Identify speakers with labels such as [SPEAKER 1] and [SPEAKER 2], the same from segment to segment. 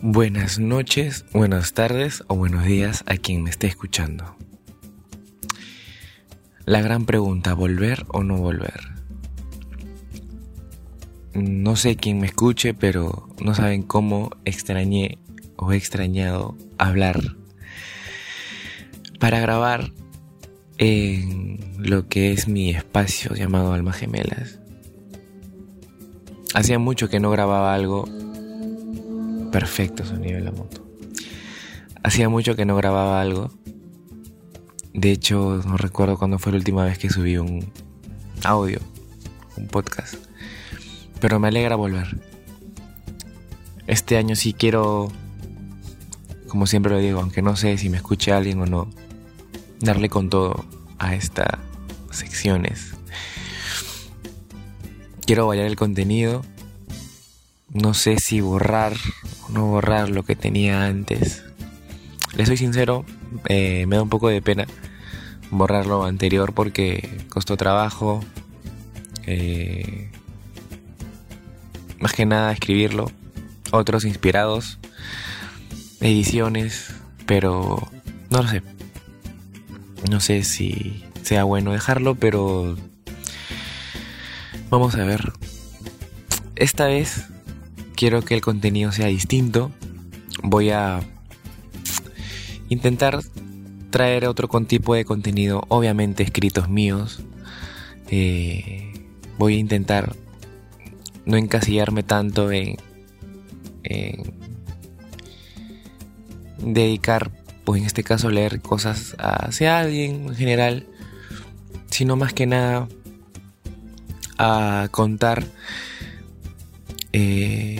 [SPEAKER 1] Buenas noches, buenas tardes o buenos días a quien me esté escuchando. La gran pregunta, ¿volver o no volver? No sé quién me escuche, pero no saben cómo extrañé o he extrañado hablar para grabar en lo que es mi espacio llamado Alma Gemelas. Hacía mucho que no grababa algo perfecto sonido de la moto. Hacía mucho que no grababa algo. De hecho, no recuerdo cuándo fue la última vez que subí un audio, un podcast. Pero me alegra volver. Este año sí quiero, como siempre lo digo, aunque no sé si me escuche alguien o no, darle con todo a estas secciones. Quiero variar el contenido. No sé si borrar no borrar lo que tenía antes. Le soy sincero, eh, me da un poco de pena borrar lo anterior porque costó trabajo. Eh, más que nada escribirlo. Otros inspirados. Ediciones. Pero no lo sé. No sé si sea bueno dejarlo, pero vamos a ver. Esta vez quiero que el contenido sea distinto. Voy a intentar traer otro tipo de contenido, obviamente escritos míos. Eh, voy a intentar no encasillarme tanto en, dedicar, pues en este caso leer cosas hacia alguien en general, sino más que nada a contar eh,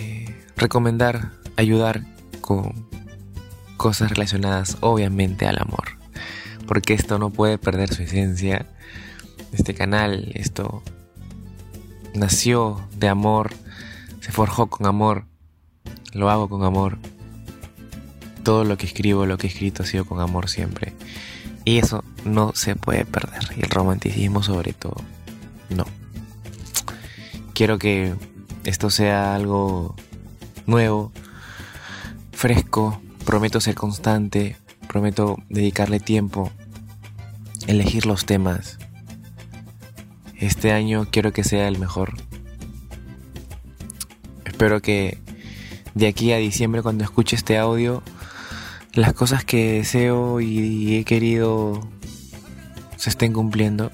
[SPEAKER 1] recomendar, ayudar con cosas relacionadas obviamente al amor. Porque esto no puede perder su esencia. Este canal, esto nació de amor, se forjó con amor, lo hago con amor. Todo lo que escribo, lo que he escrito ha sido con amor siempre. Y eso no se puede perder. Y el romanticismo sobre todo, no. Quiero que esto sea algo nuevo, fresco, prometo ser constante, prometo dedicarle tiempo, elegir los temas. Este año quiero que sea el mejor. Espero que de aquí a diciembre cuando escuche este audio, las cosas que deseo y he querido se estén cumpliendo.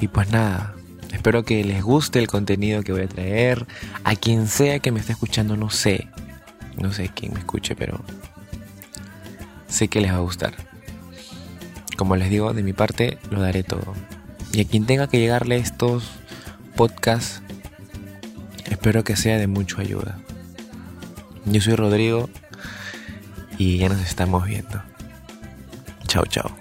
[SPEAKER 1] Y pues nada, Espero que les guste el contenido que voy a traer. A quien sea que me esté escuchando, no sé. No sé quién me escuche, pero sé que les va a gustar. Como les digo, de mi parte lo daré todo. Y a quien tenga que llegarle estos podcasts, espero que sea de mucha ayuda. Yo soy Rodrigo y ya nos estamos viendo. Chao, chao.